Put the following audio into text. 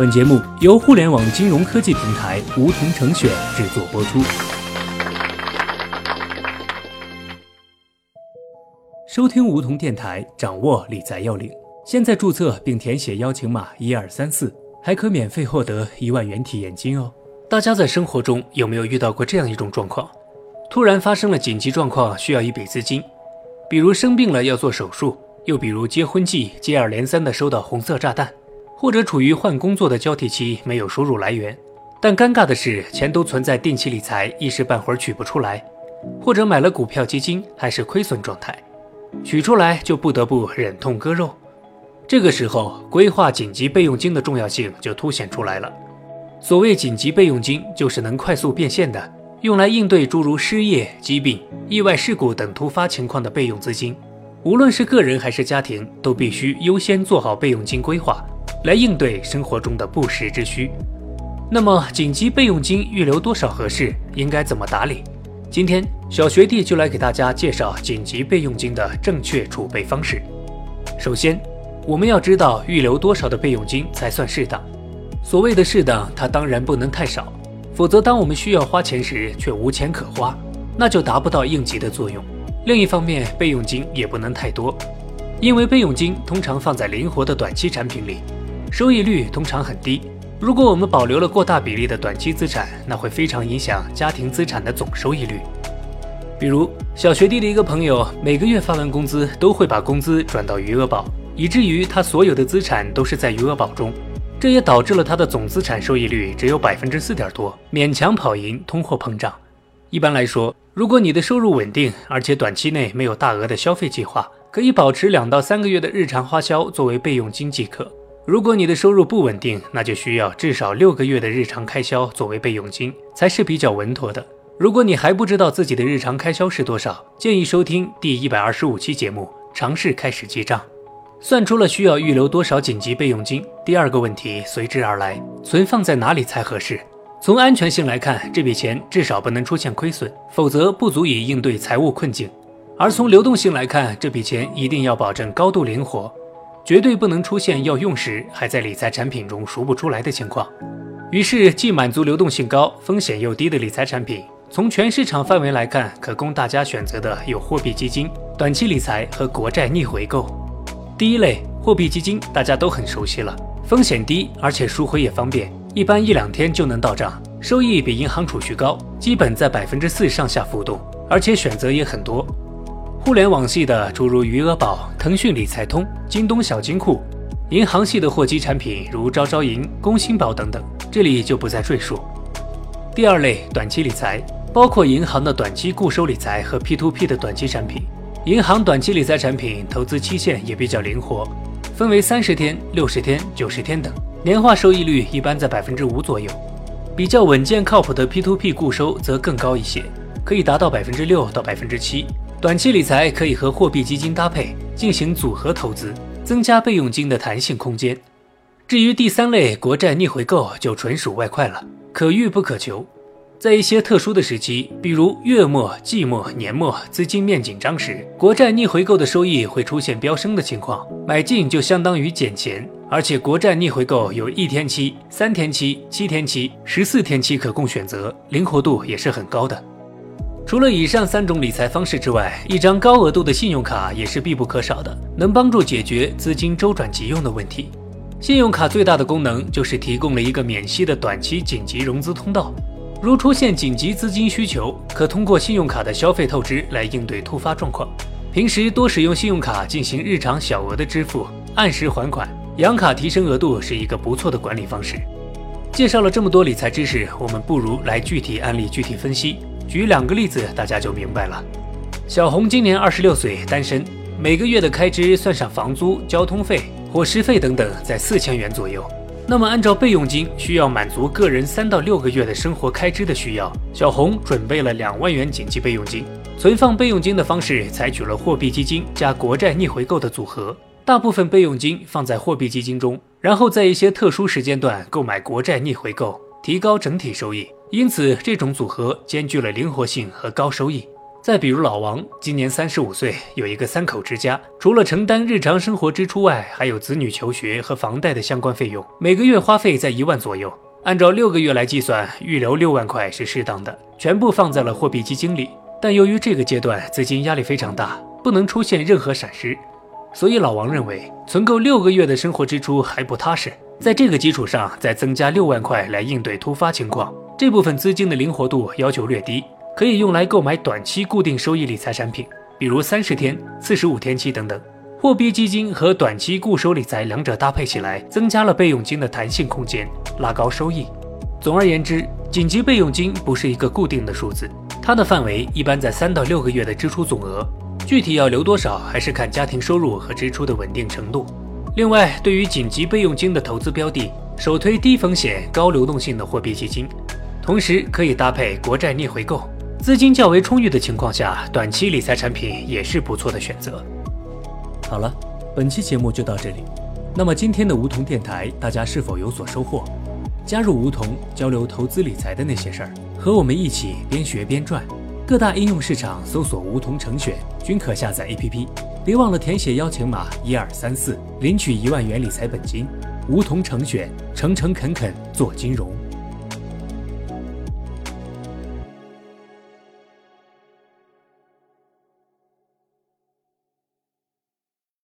本节目由互联网金融科技平台梧桐城选制作播出。收听梧桐电台，掌握理财要领。现在注册并填写邀请码一二三四，还可免费获得一万元体验金哦。大家在生活中有没有遇到过这样一种状况？突然发生了紧急状况，需要一笔资金，比如生病了要做手术，又比如结婚季接二连三的收到红色炸弹，或者处于换工作的交替期，没有收入来源。但尴尬的是，钱都存在定期理财，一时半会儿取不出来，或者买了股票基金还是亏损状态。取出来就不得不忍痛割肉，这个时候规划紧急备用金的重要性就凸显出来了。所谓紧急备用金，就是能快速变现的，用来应对诸如失业、疾病、意外事故等突发情况的备用资金。无论是个人还是家庭，都必须优先做好备用金规划，来应对生活中的不时之需。那么，紧急备用金预留多少合适？应该怎么打理？今天，小学弟就来给大家介绍紧急备用金的正确储备方式。首先，我们要知道预留多少的备用金才算适当。所谓的适当，它当然不能太少，否则当我们需要花钱时却无钱可花，那就达不到应急的作用。另一方面，备用金也不能太多，因为备用金通常放在灵活的短期产品里，收益率通常很低。如果我们保留了过大比例的短期资产，那会非常影响家庭资产的总收益率。比如小学弟的一个朋友，每个月发完工资都会把工资转到余额宝，以至于他所有的资产都是在余额宝中，这也导致了他的总资产收益率只有百分之四点多，勉强跑赢通货膨胀。一般来说，如果你的收入稳定，而且短期内没有大额的消费计划，可以保持两到三个月的日常花销作为备用金即可。如果你的收入不稳定，那就需要至少六个月的日常开销作为备用金，才是比较稳妥的。如果你还不知道自己的日常开销是多少，建议收听第一百二十五期节目，尝试开始记账，算出了需要预留多少紧急备用金。第二个问题随之而来，存放在哪里才合适？从安全性来看，这笔钱至少不能出现亏损，否则不足以应对财务困境；而从流动性来看，这笔钱一定要保证高度灵活。绝对不能出现要用时还在理财产品中赎不出来的情况。于是，既满足流动性高、风险又低的理财产品，从全市场范围来看，可供大家选择的有货币基金、短期理财和国债逆回购。第一类，货币基金，大家都很熟悉了，风险低，而且赎回也方便，一般一两天就能到账，收益比银行储蓄高，基本在百分之四上下浮动，而且选择也很多。互联网系的诸如余额宝、腾讯理财通、京东小金库；银行系的货基产品如招招银、工信宝等等，这里就不再赘述。第二类短期理财，包括银行的短期固收理财和 P2P 的短期产品。银行短期理财产品投资期限也比较灵活，分为三十天、六十天、九十天等，年化收益率一般在百分之五左右。比较稳健靠谱的 P2P 固收则更高一些，可以达到百分之六到百分之七。短期理财可以和货币基金搭配进行组合投资，增加备用金的弹性空间。至于第三类国债逆回购，就纯属外快了，可遇不可求。在一些特殊的时期，比如月末、季末、年末资金面紧张时，国债逆回购的收益会出现飙升的情况，买进就相当于捡钱。而且国债逆回购有一天期、三天期、七天期、十四天期可供选择，灵活度也是很高的。除了以上三种理财方式之外，一张高额度的信用卡也是必不可少的，能帮助解决资金周转急用的问题。信用卡最大的功能就是提供了一个免息的短期紧急融资通道，如出现紧急资金需求，可通过信用卡的消费透支来应对突发状况。平时多使用信用卡进行日常小额的支付，按时还款，养卡提升额度是一个不错的管理方式。介绍了这么多理财知识，我们不如来具体案例具体分析。举两个例子，大家就明白了。小红今年二十六岁，单身，每个月的开支算上房租、交通费、伙食费等等，在四千元左右。那么按照备用金需要满足个人三到六个月的生活开支的需要，小红准备了两万元紧急备用金。存放备用金的方式采取了货币基金加国债逆回购的组合，大部分备用金放在货币基金中，然后在一些特殊时间段购买国债逆回购，提高整体收益。因此，这种组合兼具了灵活性和高收益。再比如老王，今年三十五岁，有一个三口之家，除了承担日常生活支出外，还有子女求学和房贷的相关费用，每个月花费在一万左右。按照六个月来计算，预留六万块是适当的，全部放在了货币基金里。但由于这个阶段资金压力非常大，不能出现任何闪失，所以老王认为存够六个月的生活支出还不踏实，在这个基础上再增加六万块来应对突发情况，这部分资金的灵活度要求略低。可以用来购买短期固定收益理财产品，比如三十天、四十五天期等等。货币基金和短期固收理财两者搭配起来，增加了备用金的弹性空间，拉高收益。总而言之，紧急备用金不是一个固定的数字，它的范围一般在三到六个月的支出总额，具体要留多少还是看家庭收入和支出的稳定程度。另外，对于紧急备用金的投资标的，首推低风险高流动性的货币基金，同时可以搭配国债逆回购。资金较为充裕的情况下，短期理财产品也是不错的选择。好了，本期节目就到这里。那么今天的梧桐电台，大家是否有所收获？加入梧桐，交流投资理财的那些事儿，和我们一起边学边赚。各大应用市场搜索“梧桐成选”，均可下载 APP。别忘了填写邀请码一二三四，领取一万元理财本金。梧桐成选，诚诚恳恳做金融。